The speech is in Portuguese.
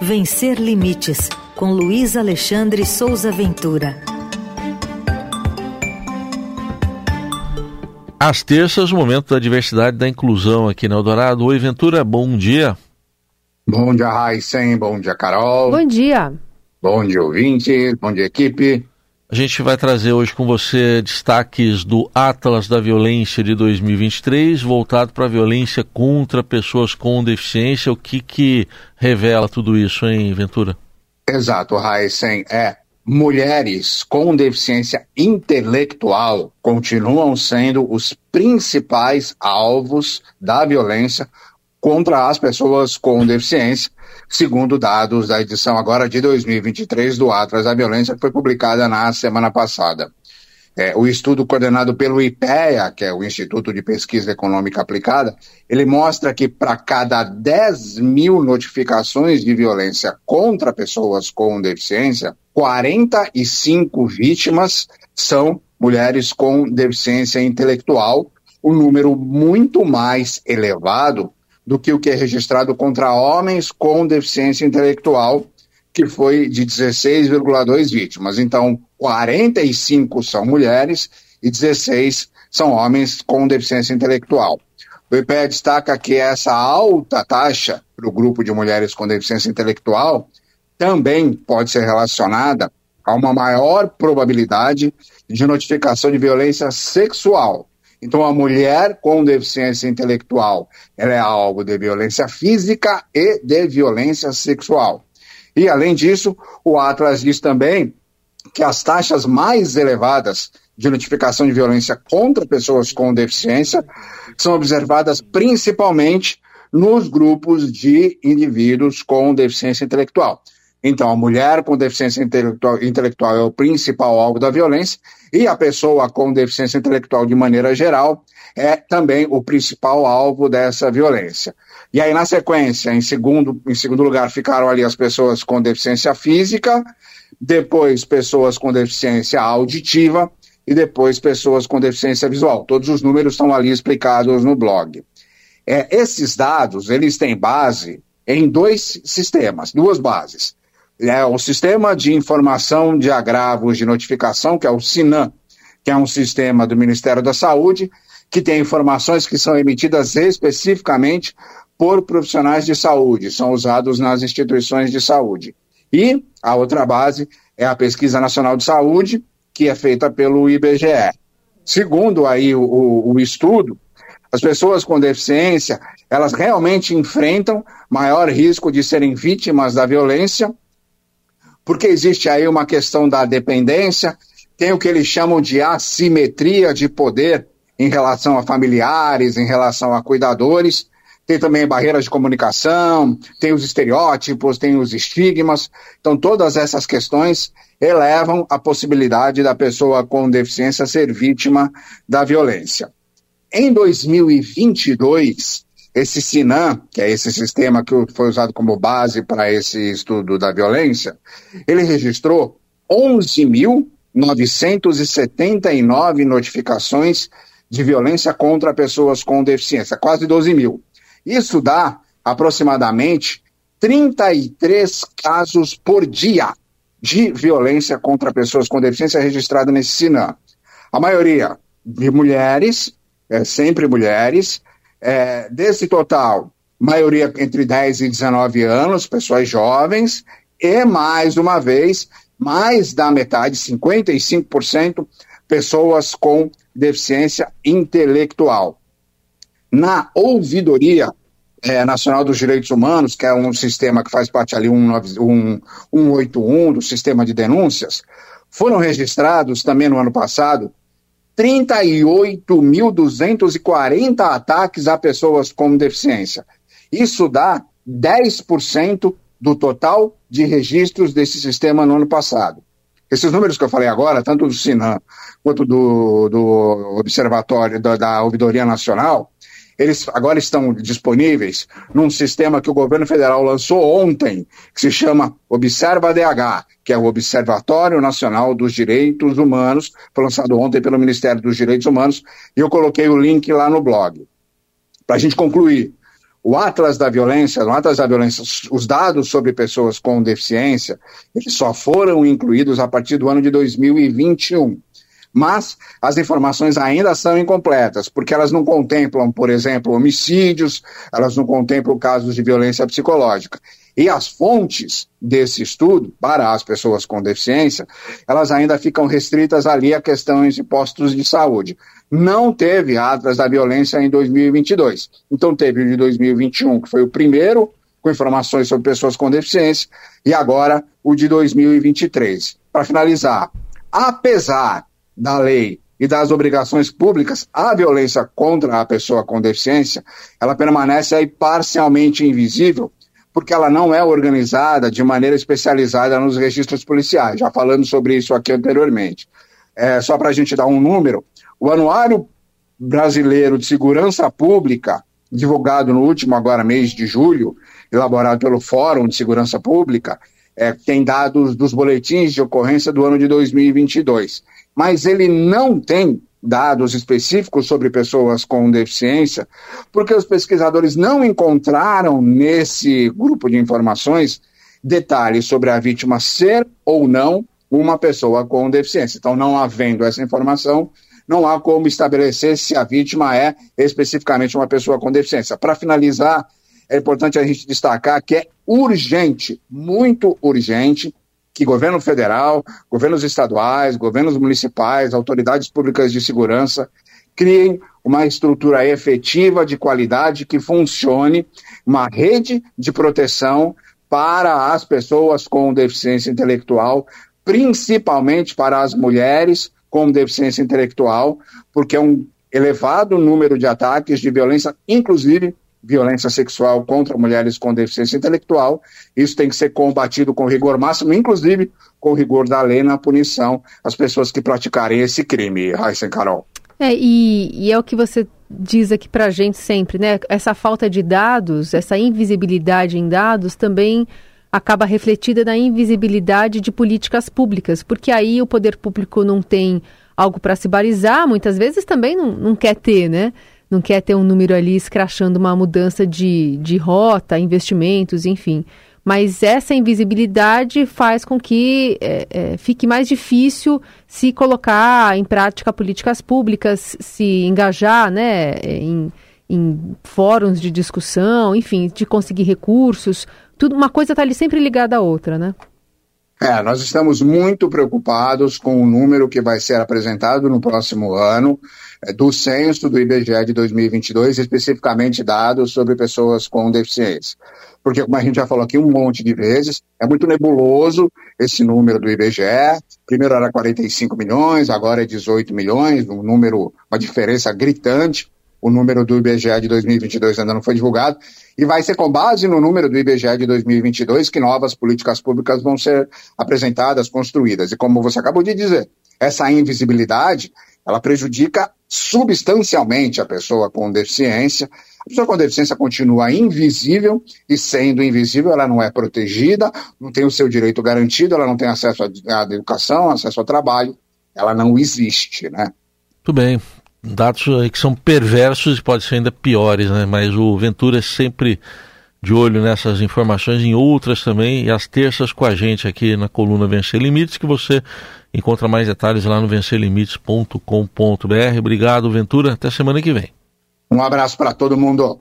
Vencer Limites, com Luiz Alexandre Souza Ventura. Às terças, o momento da diversidade e da inclusão aqui na Eldorado. Oi, Ventura, bom dia. Bom dia, Raíssen. Bom dia, Carol. Bom dia. Bom dia, ouvinte. Bom dia, equipe. A gente vai trazer hoje com você destaques do Atlas da Violência de 2023, voltado para a violência contra pessoas com deficiência. O que, que revela tudo isso, hein, Ventura? Exato, Raíssen. É, mulheres com deficiência intelectual continuam sendo os principais alvos da violência contra as pessoas com deficiência segundo dados da edição agora de 2023 do Atlas da Violência, que foi publicada na semana passada. É, o estudo coordenado pelo IPEA, que é o Instituto de Pesquisa Econômica Aplicada, ele mostra que para cada 10 mil notificações de violência contra pessoas com deficiência, 45 vítimas são mulheres com deficiência intelectual, um número muito mais elevado do que o que é registrado contra homens com deficiência intelectual, que foi de 16,2 vítimas. Então, 45 são mulheres e 16 são homens com deficiência intelectual. O IPE destaca que essa alta taxa para o grupo de mulheres com deficiência intelectual também pode ser relacionada a uma maior probabilidade de notificação de violência sexual, então, a mulher com deficiência intelectual, ela é alvo de violência física e de violência sexual. E, além disso, o Atlas diz também que as taxas mais elevadas de notificação de violência contra pessoas com deficiência são observadas principalmente nos grupos de indivíduos com deficiência intelectual. Então, a mulher com deficiência intelectual, é o principal alvo da violência, e a pessoa com deficiência intelectual, de maneira geral, é também o principal alvo dessa violência. E aí, na sequência, em segundo, em segundo lugar, ficaram ali as pessoas com deficiência física, depois pessoas com deficiência auditiva e depois pessoas com deficiência visual. Todos os números estão ali explicados no blog. É, esses dados, eles têm base em dois sistemas, duas bases é o Sistema de Informação de Agravos de Notificação, que é o SINAM, que é um sistema do Ministério da Saúde, que tem informações que são emitidas especificamente por profissionais de saúde, são usados nas instituições de saúde. E a outra base é a Pesquisa Nacional de Saúde, que é feita pelo IBGE. Segundo aí o, o, o estudo, as pessoas com deficiência, elas realmente enfrentam maior risco de serem vítimas da violência porque existe aí uma questão da dependência, tem o que eles chamam de assimetria de poder em relação a familiares, em relação a cuidadores, tem também barreiras de comunicação, tem os estereótipos, tem os estigmas. Então, todas essas questões elevam a possibilidade da pessoa com deficiência ser vítima da violência. Em 2022, esse SINAM, que é esse sistema que foi usado como base para esse estudo da violência, ele registrou 11.979 notificações de violência contra pessoas com deficiência, quase 12 mil. Isso dá aproximadamente 33 casos por dia de violência contra pessoas com deficiência registrada nesse SINAM. A maioria de mulheres, é, sempre mulheres, é, desse total, maioria entre 10 e 19 anos, pessoas jovens, e mais uma vez, mais da metade, 55%, pessoas com deficiência intelectual. Na ouvidoria é, Nacional dos Direitos Humanos, que é um sistema que faz parte ali, um, um, 181 do sistema de denúncias, foram registrados também no ano passado 38.240 ataques a pessoas com deficiência. Isso dá 10% do total de registros desse sistema no ano passado. Esses números que eu falei agora, tanto do Sinan quanto do, do Observatório da, da Ouvidoria Nacional, eles agora estão disponíveis num sistema que o governo federal lançou ontem, que se chama Observa DH, que é o Observatório Nacional dos Direitos Humanos, foi lançado ontem pelo Ministério dos Direitos Humanos, e eu coloquei o link lá no blog. Para a gente concluir, o Atlas da Violência, Atlas da Violência, os dados sobre pessoas com deficiência, eles só foram incluídos a partir do ano de 2021. Mas as informações ainda são incompletas, porque elas não contemplam, por exemplo, homicídios, elas não contemplam casos de violência psicológica. E as fontes desse estudo, para as pessoas com deficiência, elas ainda ficam restritas ali a questões de postos de saúde. Não teve atlas da violência em 2022. Então teve o de 2021, que foi o primeiro com informações sobre pessoas com deficiência, e agora o de 2023. Para finalizar, apesar da lei e das obrigações públicas, a violência contra a pessoa com deficiência, ela permanece aí parcialmente invisível, porque ela não é organizada de maneira especializada nos registros policiais. Já falamos sobre isso aqui anteriormente. É, só para a gente dar um número, o Anuário Brasileiro de Segurança Pública, divulgado no último agora mês de julho, elaborado pelo Fórum de Segurança Pública, é, tem dados dos boletins de ocorrência do ano de 2022 mas ele não tem dados específicos sobre pessoas com deficiência, porque os pesquisadores não encontraram nesse grupo de informações detalhes sobre a vítima ser ou não uma pessoa com deficiência. Então, não havendo essa informação, não há como estabelecer se a vítima é especificamente uma pessoa com deficiência. Para finalizar, é importante a gente destacar que é urgente, muito urgente, que governo federal, governos estaduais, governos municipais, autoridades públicas de segurança criem uma estrutura efetiva de qualidade que funcione, uma rede de proteção para as pessoas com deficiência intelectual, principalmente para as mulheres com deficiência intelectual, porque é um elevado número de ataques de violência, inclusive violência sexual contra mulheres com deficiência intelectual. Isso tem que ser combatido com rigor máximo, inclusive com rigor da lei na punição às pessoas que praticarem esse crime, Raíssa Carol. É, e, e, é o que você diz aqui para a gente sempre, né? Essa falta de dados, essa invisibilidade em dados também acaba refletida na invisibilidade de políticas públicas, porque aí o poder público não tem algo para se balizar, muitas vezes também não, não quer ter, né? Não quer ter um número ali escrachando uma mudança de, de rota, investimentos, enfim. Mas essa invisibilidade faz com que é, é, fique mais difícil se colocar em prática políticas públicas, se engajar né, em, em fóruns de discussão, enfim, de conseguir recursos. Tudo, uma coisa está ali sempre ligada à outra, né? É, nós estamos muito preocupados com o número que vai ser apresentado no próximo ano é, do censo do IBGE de 2022, especificamente dados sobre pessoas com deficiência. Porque, como a gente já falou aqui um monte de vezes, é muito nebuloso esse número do IBGE. Primeiro era 45 milhões, agora é 18 milhões, um número, uma diferença gritante. O número do IBGE de 2022 ainda não foi divulgado. E vai ser com base no número do IBGE de 2022 que novas políticas públicas vão ser apresentadas, construídas. E como você acabou de dizer, essa invisibilidade ela prejudica substancialmente a pessoa com deficiência. A pessoa com deficiência continua invisível e, sendo invisível, ela não é protegida, não tem o seu direito garantido, ela não tem acesso à educação, acesso ao trabalho, ela não existe, né? Muito bem. Dados que são perversos e podem ser ainda piores, né? Mas o Ventura é sempre de olho nessas informações, em outras também, e às terças com a gente aqui na coluna Vencer Limites, que você encontra mais detalhes lá no vencerlimites.com.br. Obrigado, Ventura. Até semana que vem. Um abraço para todo mundo.